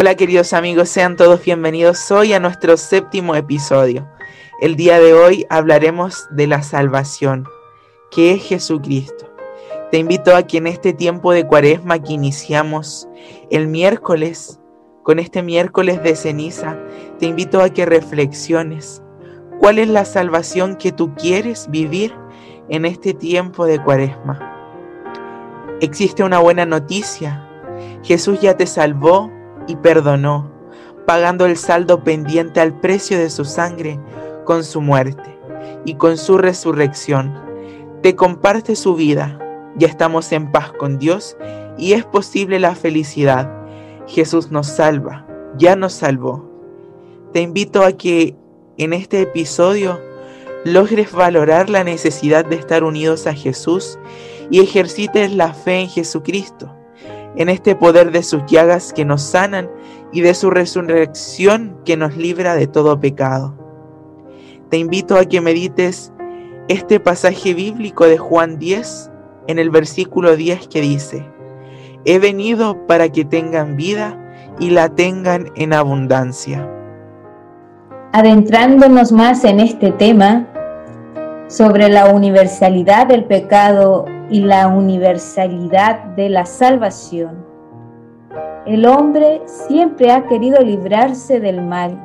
Hola queridos amigos, sean todos bienvenidos hoy a nuestro séptimo episodio. El día de hoy hablaremos de la salvación, que es Jesucristo. Te invito a que en este tiempo de cuaresma que iniciamos el miércoles, con este miércoles de ceniza, te invito a que reflexiones cuál es la salvación que tú quieres vivir en este tiempo de cuaresma. Existe una buena noticia. Jesús ya te salvó y perdonó, pagando el saldo pendiente al precio de su sangre con su muerte y con su resurrección. Te comparte su vida, ya estamos en paz con Dios y es posible la felicidad. Jesús nos salva, ya nos salvó. Te invito a que en este episodio logres valorar la necesidad de estar unidos a Jesús y ejercites la fe en Jesucristo en este poder de sus llagas que nos sanan y de su resurrección que nos libra de todo pecado. Te invito a que medites este pasaje bíblico de Juan 10 en el versículo 10 que dice, He venido para que tengan vida y la tengan en abundancia. Adentrándonos más en este tema sobre la universalidad del pecado y la universalidad de la salvación. El hombre siempre ha querido librarse del mal.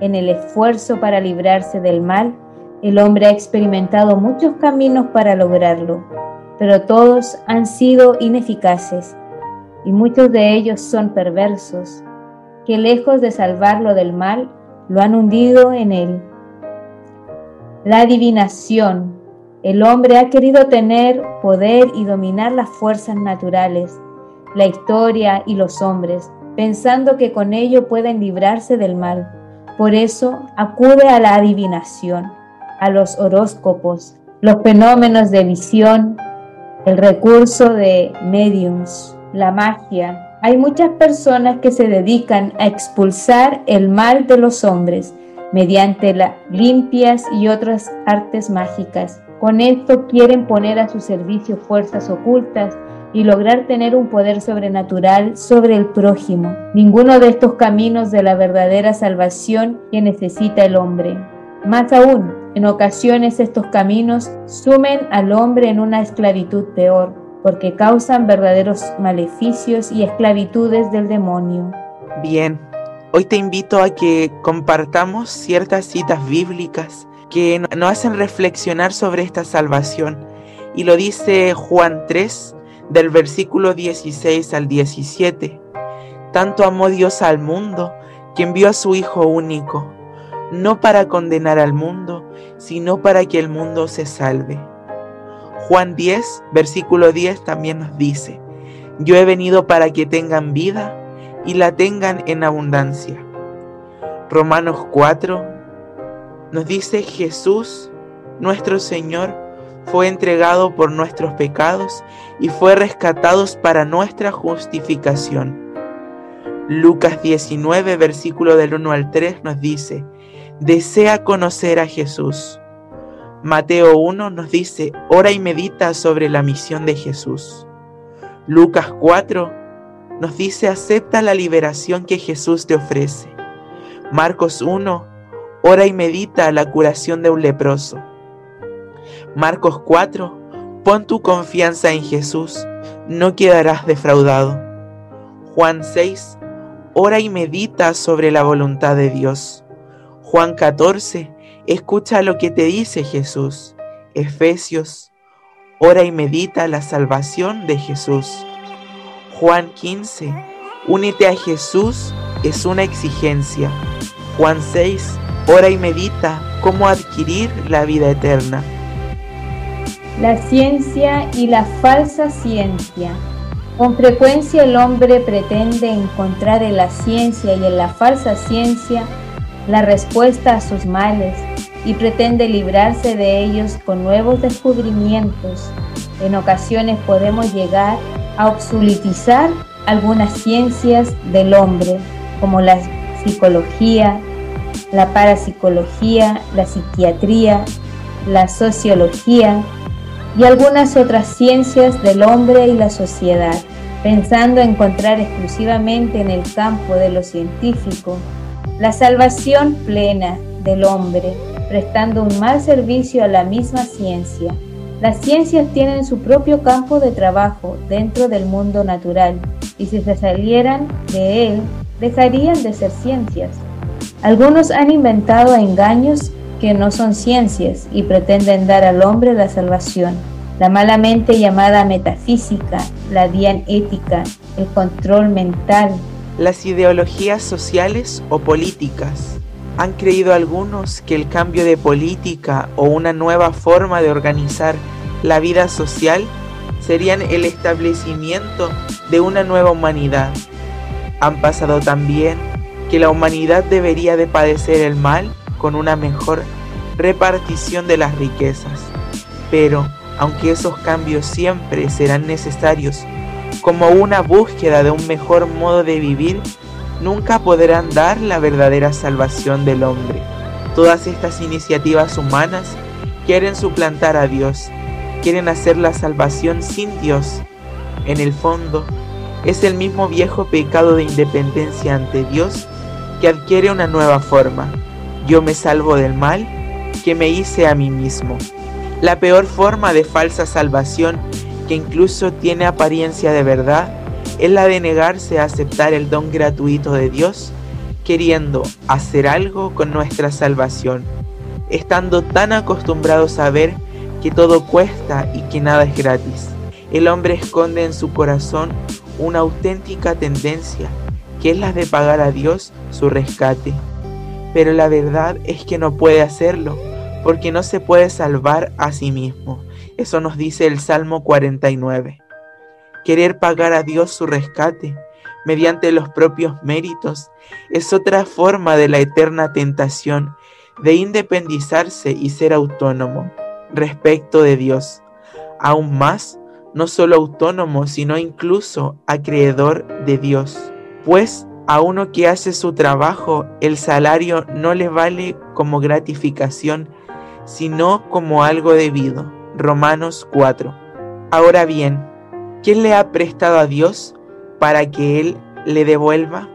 En el esfuerzo para librarse del mal, el hombre ha experimentado muchos caminos para lograrlo, pero todos han sido ineficaces y muchos de ellos son perversos, que lejos de salvarlo del mal, lo han hundido en él. La adivinación, el hombre ha querido tener poder y dominar las fuerzas naturales, la historia y los hombres, pensando que con ello pueden librarse del mal. Por eso acude a la adivinación, a los horóscopos, los fenómenos de visión, el recurso de mediums, la magia. Hay muchas personas que se dedican a expulsar el mal de los hombres mediante las limpias y otras artes mágicas. Con esto quieren poner a su servicio fuerzas ocultas y lograr tener un poder sobrenatural sobre el prójimo. Ninguno de estos caminos de la verdadera salvación que necesita el hombre. Más aún, en ocasiones estos caminos sumen al hombre en una esclavitud peor, porque causan verdaderos maleficios y esclavitudes del demonio. Bien, hoy te invito a que compartamos ciertas citas bíblicas que nos hacen reflexionar sobre esta salvación. Y lo dice Juan 3, del versículo 16 al 17. Tanto amó Dios al mundo que envió a su Hijo único, no para condenar al mundo, sino para que el mundo se salve. Juan 10, versículo 10 también nos dice, yo he venido para que tengan vida y la tengan en abundancia. Romanos 4, nos dice Jesús, nuestro Señor, fue entregado por nuestros pecados y fue rescatado para nuestra justificación. Lucas 19, versículo del 1 al 3 nos dice, desea conocer a Jesús. Mateo 1 nos dice, ora y medita sobre la misión de Jesús. Lucas 4 nos dice, acepta la liberación que Jesús te ofrece. Marcos 1 Ora y medita la curación de un leproso. Marcos 4. Pon tu confianza en Jesús, no quedarás defraudado. Juan 6. Ora y medita sobre la voluntad de Dios. Juan 14. Escucha lo que te dice Jesús. Efesios. Ora y medita la salvación de Jesús. Juan 15. Únete a Jesús es una exigencia. Juan 6 Ora y medita cómo adquirir la vida eterna. La ciencia y la falsa ciencia. Con frecuencia el hombre pretende encontrar en la ciencia y en la falsa ciencia la respuesta a sus males y pretende librarse de ellos con nuevos descubrimientos. En ocasiones podemos llegar a obsoletizar algunas ciencias del hombre, como la psicología, la parapsicología, la psiquiatría, la sociología y algunas otras ciencias del hombre y la sociedad. pensando encontrar exclusivamente en el campo de lo científico la salvación plena del hombre, prestando un mal servicio a la misma ciencia. Las ciencias tienen su propio campo de trabajo dentro del mundo natural y si se salieran de él, dejarían de ser ciencias. Algunos han inventado engaños que no son ciencias y pretenden dar al hombre la salvación. La malamente llamada metafísica, la dianética, el control mental. Las ideologías sociales o políticas. ¿Han creído algunos que el cambio de política o una nueva forma de organizar la vida social serían el establecimiento de una nueva humanidad? Han pasado también que la humanidad debería de padecer el mal con una mejor repartición de las riquezas. Pero, aunque esos cambios siempre serán necesarios como una búsqueda de un mejor modo de vivir, nunca podrán dar la verdadera salvación del hombre. Todas estas iniciativas humanas quieren suplantar a Dios, quieren hacer la salvación sin Dios. En el fondo, es el mismo viejo pecado de independencia ante Dios que adquiere una nueva forma. Yo me salvo del mal que me hice a mí mismo. La peor forma de falsa salvación, que incluso tiene apariencia de verdad, es la de negarse a aceptar el don gratuito de Dios, queriendo hacer algo con nuestra salvación, estando tan acostumbrados a ver que todo cuesta y que nada es gratis. El hombre esconde en su corazón una auténtica tendencia, que es la de pagar a Dios su rescate pero la verdad es que no puede hacerlo, porque no se puede salvar a sí mismo. Eso nos dice el Salmo 49. Querer pagar a Dios su rescate mediante los propios méritos es otra forma de la eterna tentación de independizarse y ser autónomo respecto de Dios. Aún más, no solo autónomo, sino incluso acreedor de Dios. Pues a uno que hace su trabajo, el salario no le vale como gratificación, sino como algo debido. Romanos 4. Ahora bien, ¿quién le ha prestado a Dios para que Él le devuelva?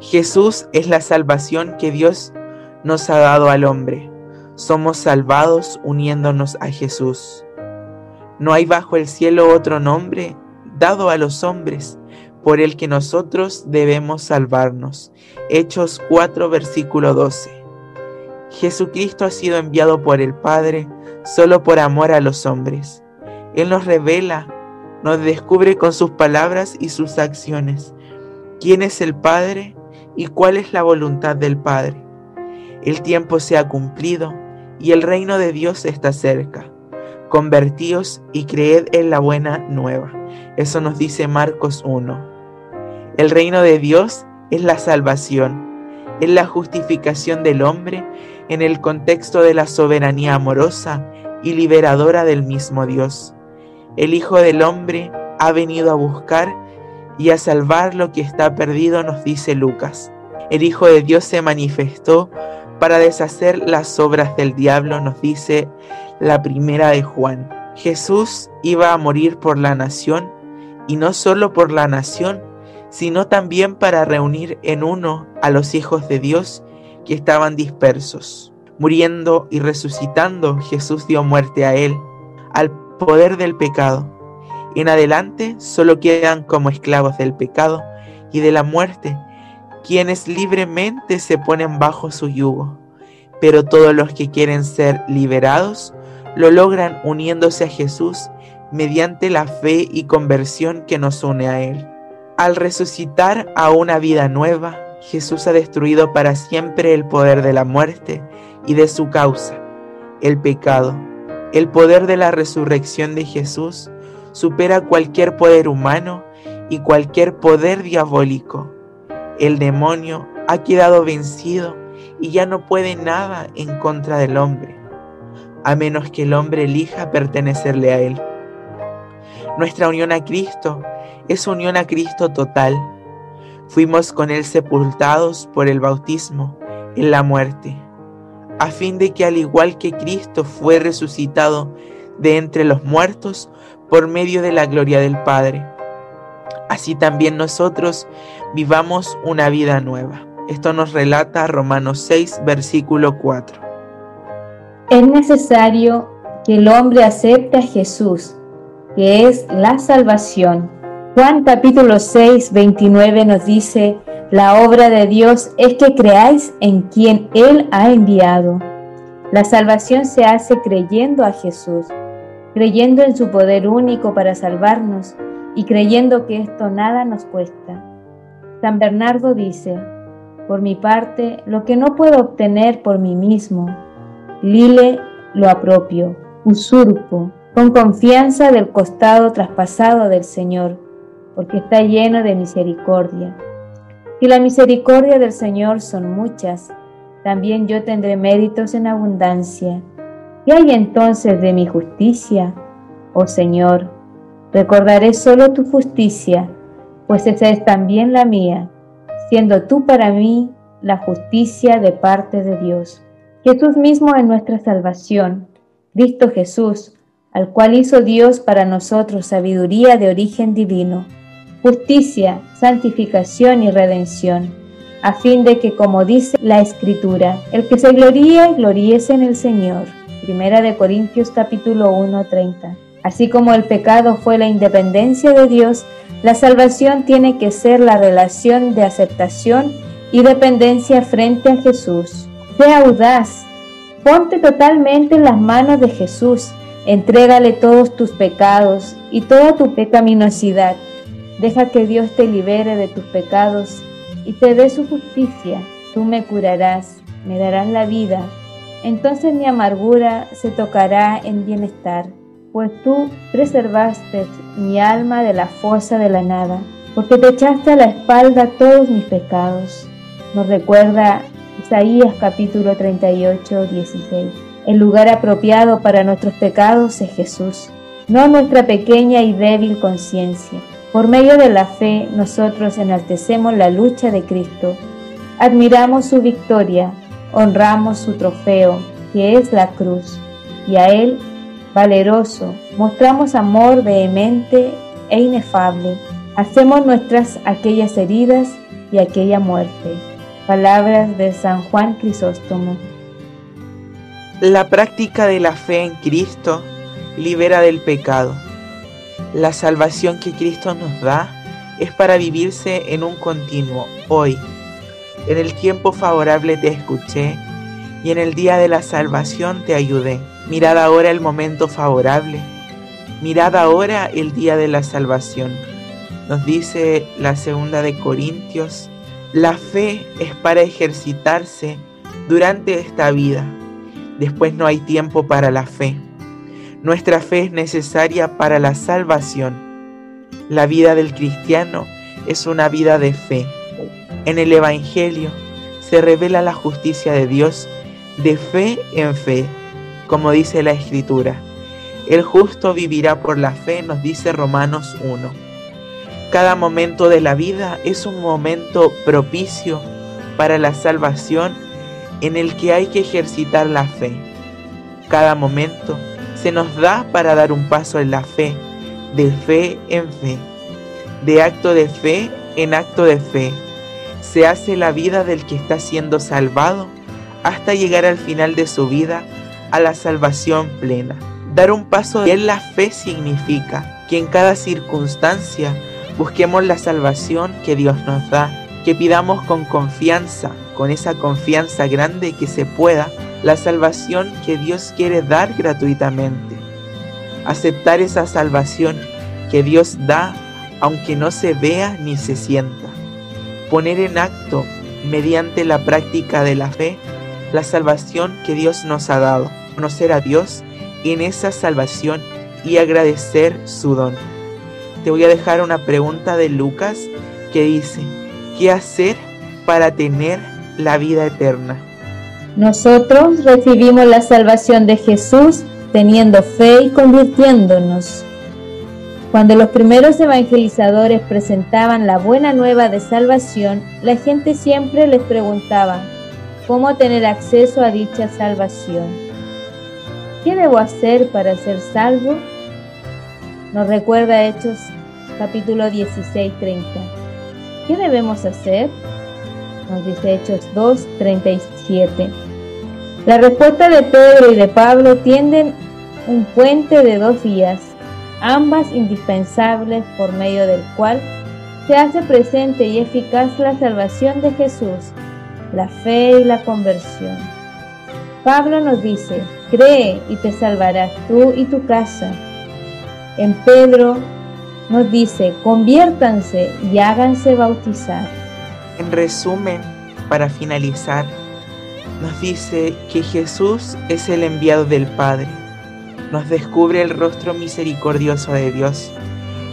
Jesús es la salvación que Dios nos ha dado al hombre. Somos salvados uniéndonos a Jesús. No hay bajo el cielo otro nombre dado a los hombres por el que nosotros debemos salvarnos. Hechos 4, versículo 12. Jesucristo ha sido enviado por el Padre solo por amor a los hombres. Él nos revela, nos descubre con sus palabras y sus acciones quién es el Padre y cuál es la voluntad del Padre. El tiempo se ha cumplido y el reino de Dios está cerca. Convertíos y creed en la buena nueva. Eso nos dice Marcos 1. El reino de Dios es la salvación, es la justificación del hombre en el contexto de la soberanía amorosa y liberadora del mismo Dios. El Hijo del Hombre ha venido a buscar y a salvar lo que está perdido, nos dice Lucas. El Hijo de Dios se manifestó para deshacer las obras del diablo, nos dice la primera de Juan. Jesús iba a morir por la nación y no solo por la nación, sino también para reunir en uno a los hijos de Dios que estaban dispersos. Muriendo y resucitando, Jesús dio muerte a él, al poder del pecado. En adelante solo quedan como esclavos del pecado y de la muerte, quienes libremente se ponen bajo su yugo. Pero todos los que quieren ser liberados lo logran uniéndose a Jesús mediante la fe y conversión que nos une a Él. Al resucitar a una vida nueva, Jesús ha destruido para siempre el poder de la muerte y de su causa, el pecado. El poder de la resurrección de Jesús supera cualquier poder humano y cualquier poder diabólico. El demonio ha quedado vencido y ya no puede nada en contra del hombre a menos que el hombre elija pertenecerle a Él. Nuestra unión a Cristo es unión a Cristo total. Fuimos con Él sepultados por el bautismo en la muerte, a fin de que al igual que Cristo fue resucitado de entre los muertos por medio de la gloria del Padre, así también nosotros vivamos una vida nueva. Esto nos relata Romanos 6, versículo 4. Es necesario que el hombre acepte a Jesús, que es la salvación. Juan capítulo 6, 29 nos dice, la obra de Dios es que creáis en quien Él ha enviado. La salvación se hace creyendo a Jesús, creyendo en su poder único para salvarnos y creyendo que esto nada nos cuesta. San Bernardo dice, por mi parte, lo que no puedo obtener por mí mismo, Lile lo apropio, usurpo, con confianza del costado traspasado del Señor, porque está lleno de misericordia. Y la misericordia del Señor son muchas, también yo tendré méritos en abundancia. ¿Qué hay entonces de mi justicia? Oh Señor, recordaré solo tu justicia, pues esa es también la mía, siendo tú para mí la justicia de parte de Dios. Jesús mismo es nuestra salvación, Cristo Jesús, al cual hizo Dios para nosotros sabiduría de origen divino, justicia, santificación y redención a fin de que, como dice la Escritura, el que se gloríe, gloríese en el Señor. Primera de Corintios capítulo 1, 30. Así como el pecado fue la independencia de Dios, la salvación tiene que ser la relación de aceptación y dependencia frente a Jesús. Sea audaz, ponte totalmente en las manos de Jesús, entrégale todos tus pecados y toda tu pecaminosidad. Deja que Dios te libere de tus pecados y te dé su justicia, tú me curarás, me darás la vida. Entonces mi amargura se tocará en bienestar, pues tú preservaste mi alma de la fosa de la nada, porque te echaste a la espalda todos mis pecados. Nos recuerda Isaías capítulo 38, 16. El lugar apropiado para nuestros pecados es Jesús, no nuestra pequeña y débil conciencia. Por medio de la fe, nosotros enaltecemos la lucha de Cristo, admiramos su victoria, honramos su trofeo, que es la cruz, y a Él, valeroso, mostramos amor vehemente e inefable. Hacemos nuestras aquellas heridas y aquella muerte. Palabras de San Juan Crisóstomo. La práctica de la fe en Cristo libera del pecado la salvación que Cristo nos da es para vivirse en un continuo hoy. En el tiempo favorable te escuché y en el día de la salvación te ayudé. Mirad ahora el momento favorable. Mirad ahora el día de la salvación. Nos dice la segunda de Corintios, la fe es para ejercitarse durante esta vida. Después no hay tiempo para la fe. Nuestra fe es necesaria para la salvación. La vida del cristiano es una vida de fe. En el Evangelio se revela la justicia de Dios de fe en fe, como dice la Escritura. El justo vivirá por la fe, nos dice Romanos 1. Cada momento de la vida es un momento propicio para la salvación en el que hay que ejercitar la fe. Cada momento se nos da para dar un paso en la fe, de fe en fe, de acto de fe en acto de fe. Se hace la vida del que está siendo salvado hasta llegar al final de su vida a la salvación plena. Dar un paso en la fe significa que en cada circunstancia busquemos la salvación que Dios nos da, que pidamos con confianza, con esa confianza grande que se pueda, la salvación que Dios quiere dar gratuitamente. Aceptar esa salvación que Dios da aunque no se vea ni se sienta. Poner en acto, mediante la práctica de la fe, la salvación que Dios nos ha dado. Conocer a Dios en esa salvación y agradecer su don. Te voy a dejar una pregunta de Lucas que dice, ¿qué hacer para tener la vida eterna? Nosotros recibimos la salvación de Jesús teniendo fe y convirtiéndonos. Cuando los primeros evangelizadores presentaban la buena nueva de salvación, la gente siempre les preguntaba, ¿cómo tener acceso a dicha salvación? ¿Qué debo hacer para ser salvo? Nos recuerda Hechos capítulo 16, 30. ¿Qué debemos hacer? Nos dice Hechos 2, 37. La respuesta de Pedro y de Pablo tienden un puente de dos vías, ambas indispensables por medio del cual se hace presente y eficaz la salvación de Jesús, la fe y la conversión. Pablo nos dice, cree y te salvarás tú y tu casa. En Pedro nos dice, conviértanse y háganse bautizar. En resumen, para finalizar, nos dice que Jesús es el enviado del Padre. Nos descubre el rostro misericordioso de Dios.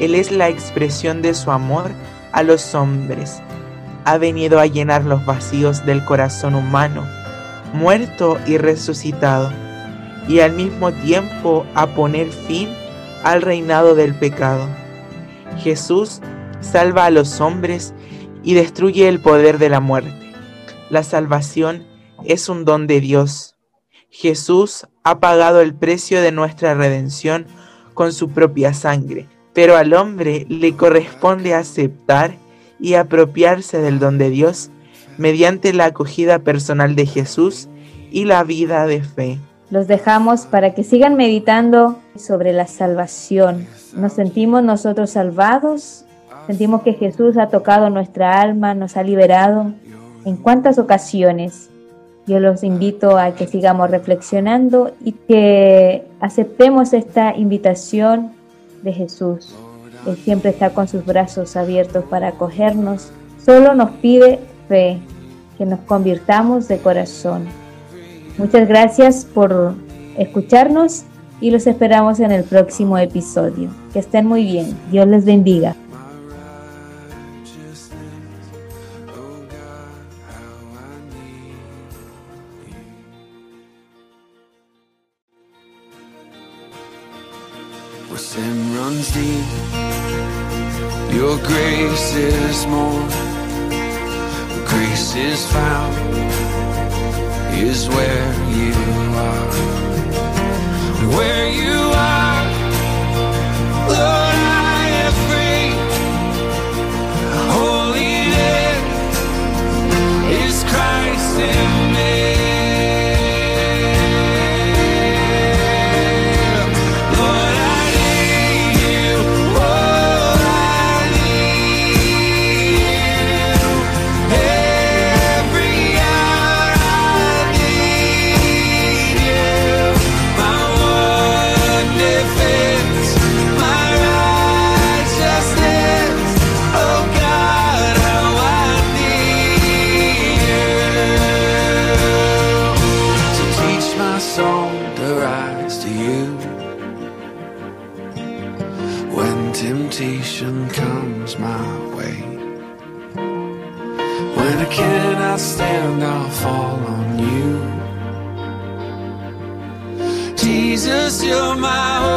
Él es la expresión de su amor a los hombres. Ha venido a llenar los vacíos del corazón humano, muerto y resucitado, y al mismo tiempo a poner fin al reinado del pecado. Jesús salva a los hombres y destruye el poder de la muerte. La salvación es un don de Dios. Jesús ha pagado el precio de nuestra redención con su propia sangre, pero al hombre le corresponde aceptar y apropiarse del don de Dios mediante la acogida personal de Jesús y la vida de fe. Los dejamos para que sigan meditando sobre la salvación. ¿Nos sentimos nosotros salvados? ¿Sentimos que Jesús ha tocado nuestra alma, nos ha liberado? ¿En cuántas ocasiones? Yo los invito a que sigamos reflexionando y que aceptemos esta invitación de Jesús. Él siempre está con sus brazos abiertos para acogernos. Solo nos pide fe, que nos convirtamos de corazón. Muchas gracias por escucharnos y los esperamos en el próximo episodio. Que estén muy bien. Dios les bendiga. Sin runs deep, your grace is more. Grace is found is where you are. Where you are, Lord, I am free. Holiness is Christ in stand, I'll fall on you. Jesus, you're my